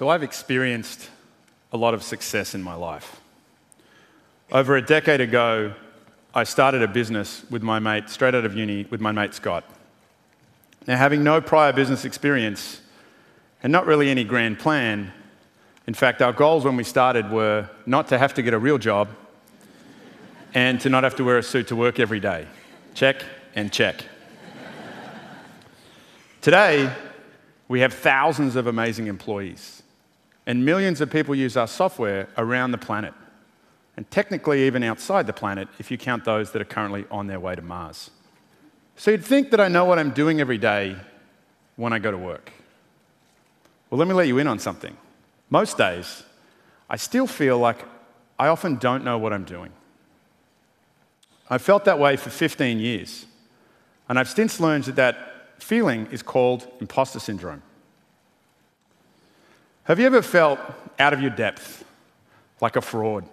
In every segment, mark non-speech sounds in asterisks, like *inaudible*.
So I've experienced a lot of success in my life. Over a decade ago, I started a business with my mate, straight out of uni, with my mate Scott. Now, having no prior business experience and not really any grand plan, in fact, our goals when we started were not to have to get a real job and to not have to wear a suit to work every day. Check and check. Today, we have thousands of amazing employees, and millions of people use our software around the planet, and technically even outside the planet if you count those that are currently on their way to Mars. So you'd think that I know what I'm doing every day when I go to work. Well, let me let you in on something. Most days, I still feel like I often don't know what I'm doing. I've felt that way for 15 years, and I've since learned that that feeling is called imposter syndrome. Have you ever felt out of your depth, like a fraud,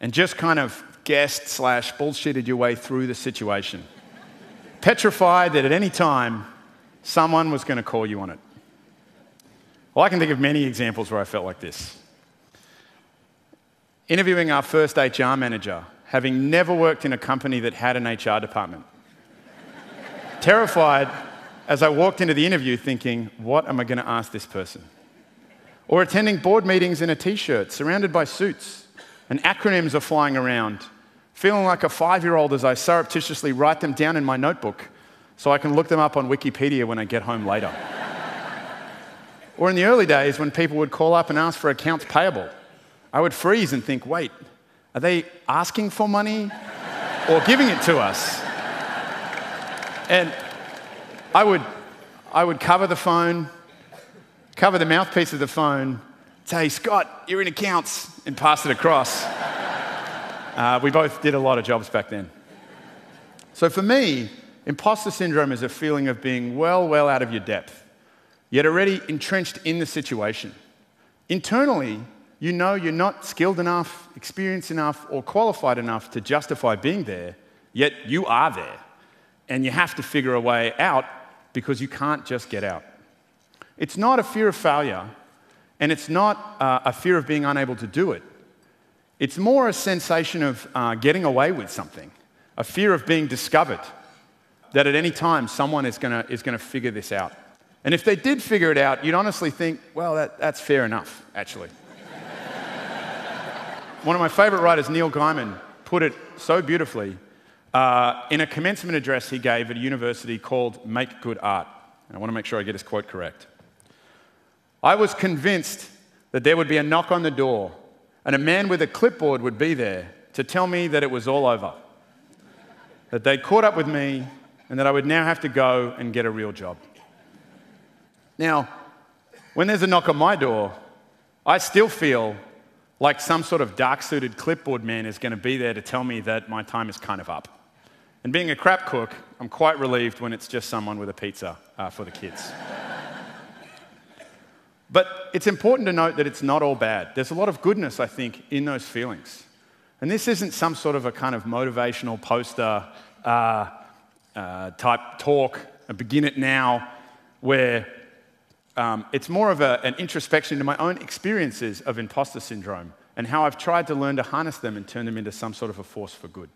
and just kind of guessed slash bullshitted your way through the situation? *laughs* Petrified that at any time someone was going to call you on it. Well, I can think of many examples where I felt like this. Interviewing our first HR manager, having never worked in a company that had an HR department. *laughs* Terrified as I walked into the interview thinking, what am I going to ask this person? Or attending board meetings in a t shirt, surrounded by suits, and acronyms are flying around, feeling like a five year old as I surreptitiously write them down in my notebook so I can look them up on Wikipedia when I get home later. *laughs* or in the early days when people would call up and ask for accounts payable, I would freeze and think, wait, are they asking for money or giving it to us? And I would, I would cover the phone, cover the mouthpiece of the phone, say, Scott, you're in accounts, and pass it across. *laughs* Uh, we both did a lot of jobs back then. So for me, imposter syndrome is a feeling of being well, well out of your depth, yet already entrenched in the situation. Internally, you know you're not skilled enough, experienced enough, or qualified enough to justify being there, yet you are there. And you have to figure a way out because you can't just get out. It's not a fear of failure, and it's not uh, a fear of being unable to do it. It's more a sensation of uh, getting away with something, a fear of being discovered, that at any time someone is going is to figure this out. And if they did figure it out, you'd honestly think, well, that, that's fair enough, actually. *laughs* One of my favorite writers, Neil Gaiman, put it so beautifully uh, in a commencement address he gave at a university called Make Good Art. And I want to make sure I get his quote correct. I was convinced that there would be a knock on the door and a man with a clipboard would be there to tell me that it was all over, that they'd caught up with me, and that I would now have to go and get a real job. Now, when there's a knock on my door, I still feel like some sort of dark suited clipboard man is going to be there to tell me that my time is kind of up. And being a crap cook, I'm quite relieved when it's just someone with a pizza uh, for the kids. But it's important to note that it's not all bad. There's a lot of goodness, I think, in those feelings. And this isn't some sort of a kind of motivational poster uh, uh, type talk, a begin it now, where um, it's more of a, an introspection into my own experiences of imposter syndrome and how I've tried to learn to harness them and turn them into some sort of a force for good.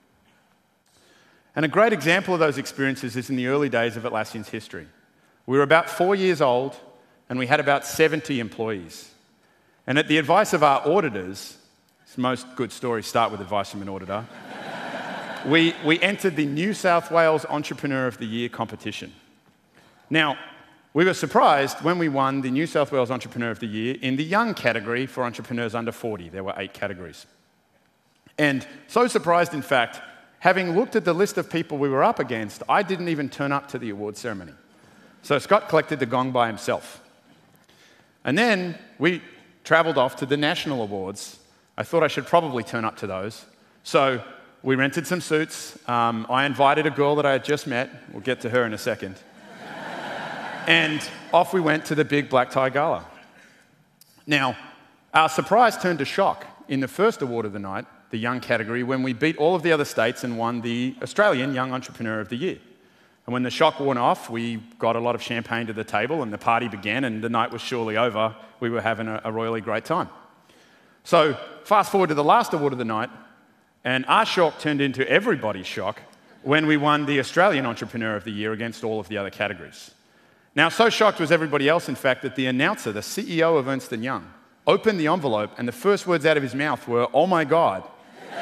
And a great example of those experiences is in the early days of Atlassian's history. We were about four years old and we had about 70 employees. And at the advice of our auditors, most good stories start with advice from an auditor, *laughs* we, we entered the New South Wales Entrepreneur of the Year competition. Now, we were surprised when we won the New South Wales Entrepreneur of the Year in the young category for entrepreneurs under 40. There were eight categories. And so surprised, in fact, having looked at the list of people we were up against, I didn't even turn up to the award ceremony. So Scott collected the gong by himself. And then we travelled off to the national awards. I thought I should probably turn up to those. So we rented some suits. Um, I invited a girl that I had just met. We'll get to her in a second. *laughs* And off we went to the big black tie gala. Now, our surprise turned to shock in the first award of the night, the young category, when we beat all of the other states and won the Australian Young Entrepreneur of the Year. And when the shock wore off, we got a lot of champagne to the table and the party began, and the night was surely over. We were having a, a royally great time. So, fast forward to the last award of the night, and our shock turned into everybody's shock when we won the Australian Entrepreneur of the Year against all of the other categories. Now, so shocked was everybody else, in fact, that the announcer, the CEO of Ernst & Young, opened the envelope and the first words out of his mouth were, Oh my God. *laughs*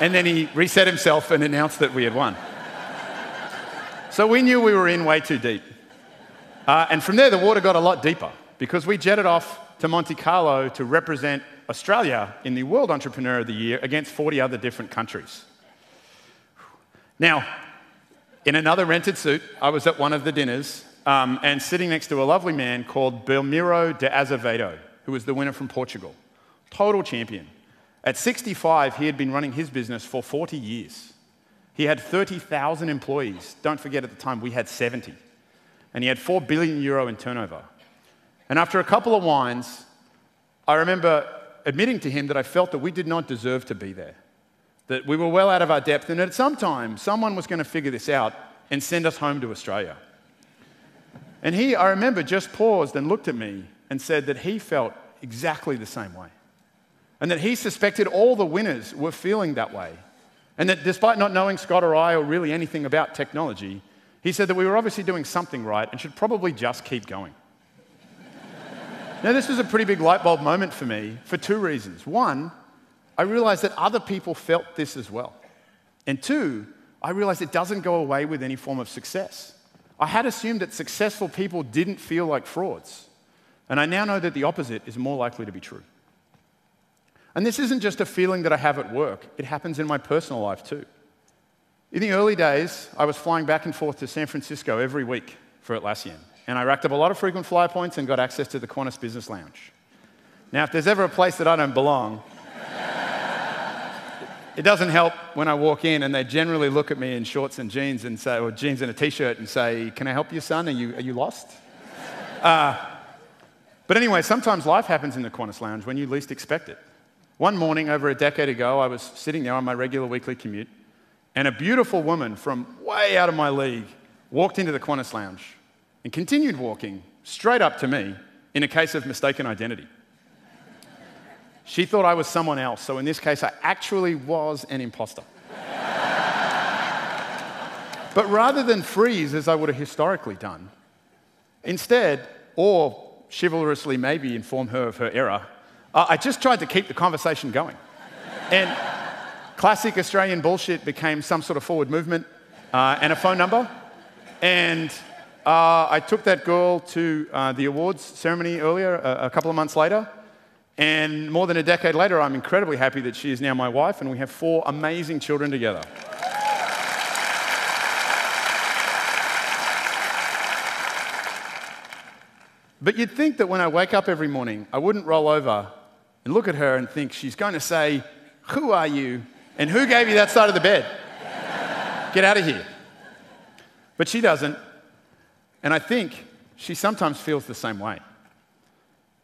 and then he reset himself and announced that we had won. So we knew we were in way too deep. Uh, and from there, the water got a lot deeper because we jetted off to Monte Carlo to represent Australia in the World Entrepreneur of the Year against 40 other different countries. Now, in another rented suit, I was at one of the dinners um, and sitting next to a lovely man called Belmiro de Azevedo, who was the winner from Portugal. Total champion. At 65, he had been running his business for 40 years. He had 30,000 employees. Don't forget at the time we had 70. And he had 4 billion euro in turnover. And after a couple of wines, I remember admitting to him that I felt that we did not deserve to be there. That we were well out of our depth, and that at some time, someone was going to figure this out and send us home to Australia. And he, I remember, just paused and looked at me and said that he felt exactly the same way. And that he suspected all the winners were feeling that way. And that despite not knowing Scott or I or really anything about technology, he said that we were obviously doing something right and should probably just keep going. *laughs* now, this was a pretty big light bulb moment for me for two reasons. One, I realized that other people felt this as well. And two, I realized it doesn't go away with any form of success. I had assumed that successful people didn't feel like frauds. And I now know that the opposite is more likely to be true. And this isn't just a feeling that I have at work, it happens in my personal life too. In the early days, I was flying back and forth to San Francisco every week for Atlassian. And I racked up a lot of frequent flyer points and got access to the Qantas Business Lounge. Now, if there's ever a place that I don't belong, it doesn't help when I walk in and they generally look at me in shorts and jeans and say, or jeans and a t-shirt and say, "Can I help you, son? Are you, are you lost?" Uh, but anyway, sometimes life happens in the Qantas Lounge when you least expect it. One morning, over a decade ago, I was sitting there on my regular weekly commute, and a beautiful woman from way out of my league walked into the Qantas Lounge and continued walking straight up to me in a case of mistaken identity. She thought I was someone else, so in this case, I actually was an imposter. but rather than freeze as I would have historically done, instead, or chivalrously maybe inform her of her error, uh, I just tried to keep the conversation going. And classic Australian bullshit became some sort of forward movement uh, and a phone number. And uh, I took that girl to uh, the awards ceremony earlier, a, a couple of months later. And more than a decade later, I'm incredibly happy that she is now my wife, and we have four amazing children together. But you'd think that when I wake up every morning, I wouldn't roll over and look at her and think she's going to say, Who are you? And who gave you that side of the bed? Get out of here. But she doesn't. And I think she sometimes feels the same way.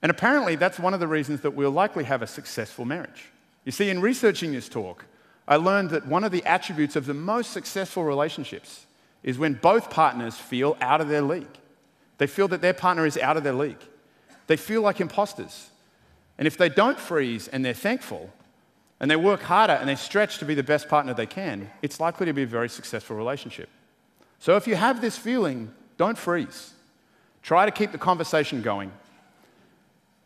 And apparently, that's one of the reasons that we'll likely have a successful marriage. You see, in researching this talk, I learned that one of the attributes of the most successful relationships is when both partners feel out of their league. They feel that their partner is out of their league. They feel like imposters. And if they don't freeze and they're thankful, and they work harder and they stretch to be the best partner they can, it's likely to be a very successful relationship. So if you have this feeling, don't freeze. Try to keep the conversation going,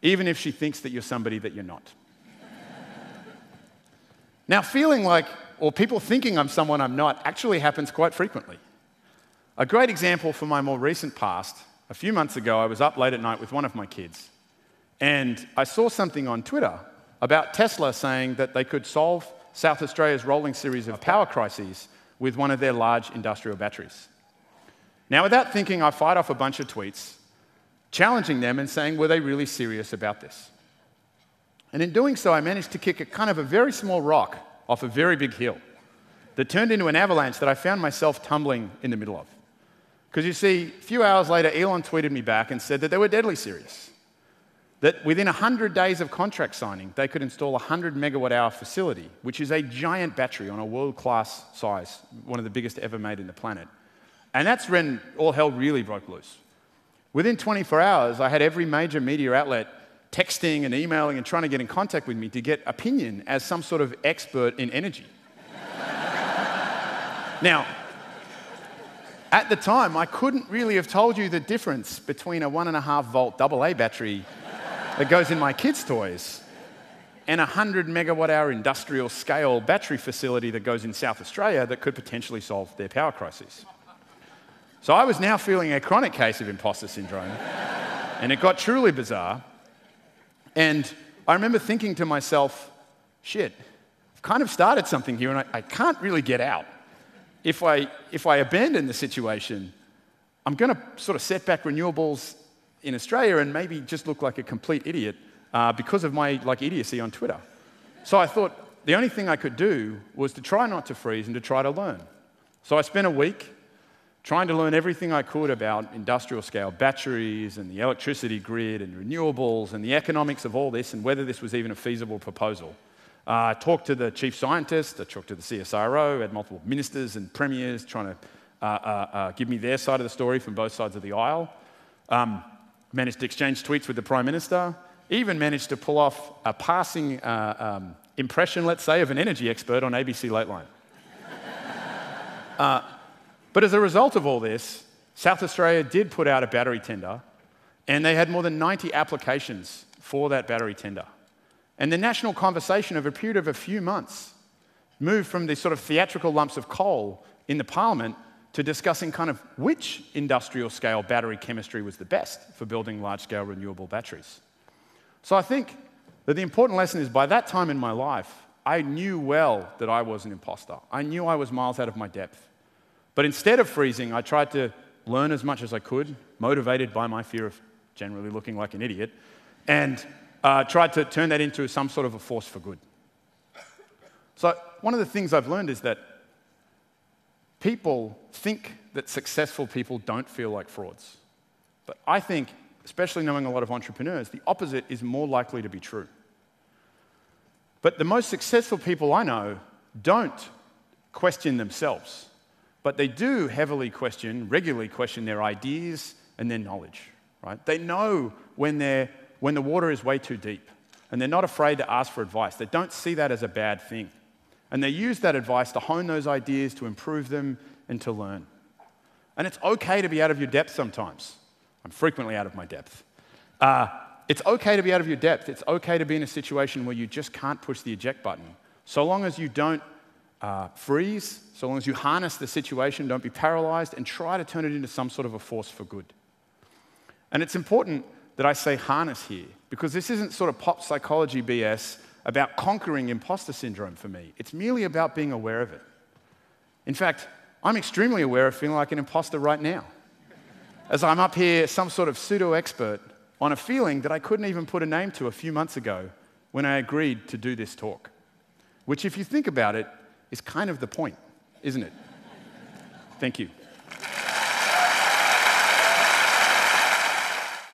even if she thinks that you're somebody that you're not. *laughs* now, feeling like, or people thinking I'm someone I'm not, actually happens quite frequently. A great example from my more recent past a few months ago, I was up late at night with one of my kids. And I saw something on Twitter about Tesla saying that they could solve South Australia's rolling series of power crises with one of their large industrial batteries. Now, without thinking, I fired off a bunch of tweets challenging them and saying, were they really serious about this? And in doing so, I managed to kick a kind of a very small rock off a very big hill that turned into an avalanche that I found myself tumbling in the middle of. Because you see, a few hours later, Elon tweeted me back and said that they were deadly serious. That within 100 days of contract signing, they could install a 100 megawatt hour facility, which is a giant battery on a world class size, one of the biggest ever made in the planet. And that's when all hell really broke loose. Within 24 hours, I had every major media outlet texting and emailing and trying to get in contact with me to get opinion as some sort of expert in energy. *laughs* now, at the time, I couldn't really have told you the difference between a one and a half volt AA battery that goes in my kids' toys and a 100 megawatt hour industrial scale battery facility that goes in South Australia that could potentially solve their power crises. So I was now feeling a chronic case of imposter syndrome, and it got truly bizarre. And I remember thinking to myself, shit, I've kind of started something here and I, I can't really get out if I, if I abandon the situation, I'm going to sort of set back renewables in Australia and maybe just look like a complete idiot uh, because of my like idiocy on Twitter. So I thought the only thing I could do was to try not to freeze and to try to learn. So I spent a week trying to learn everything I could about industrial scale batteries and the electricity grid and renewables and the economics of all this and whether this was even a feasible proposal. Uh, I talked to the chief scientist, I talked to the CSIRO, had multiple ministers and premiers trying to uh, uh, uh, give me their side of the story from both sides of the aisle. Um, managed to exchange tweets with the Prime Minister, even managed to pull off a passing uh, um, impression, let's say, of an energy expert on ABC Lateline. *laughs* Uh, but as a result of all this, South Australia did put out a battery tender, and they had more than 90 applications for that battery tender. And the national conversation over a period of a few months moved from these sort of theatrical lumps of coal in the parliament to discussing kind of which industrial scale battery chemistry was the best for building large scale renewable batteries. So I think that the important lesson is by that time in my life, I knew well that I was an imposter. I knew I was miles out of my depth. But instead of freezing, I tried to learn as much as I could, motivated by my fear of generally looking like an idiot, and uh, tried to turn that into some sort of a force for good. So, one of the things I've learned is that people think that successful people don't feel like frauds. But I think, especially knowing a lot of entrepreneurs, the opposite is more likely to be true. But the most successful people I know don't question themselves, but they do heavily question, regularly question their ideas and their knowledge, right? They know when they're when the water is way too deep. And they're not afraid to ask for advice. They don't see that as a bad thing. And they use that advice to hone those ideas, to improve them, and to learn. And it's okay to be out of your depth sometimes. I'm frequently out of my depth. Uh, it's okay to be out of your depth. It's okay to be in a situation where you just can't push the eject button. So long as you don't uh, freeze, so long as you harness the situation, don't be paralyzed, and try to turn it into some sort of a force for good. And it's important that I say harness here, because this isn't sort of pop psychology BS about conquering imposter syndrome for me. It's merely about being aware of it. In fact, I'm extremely aware of feeling like an imposter right now, as I'm up here, some sort of pseudo expert on a feeling that I couldn't even put a name to a few months ago when I agreed to do this talk. Which, if you think about it, is kind of the point, isn't it? Thank you.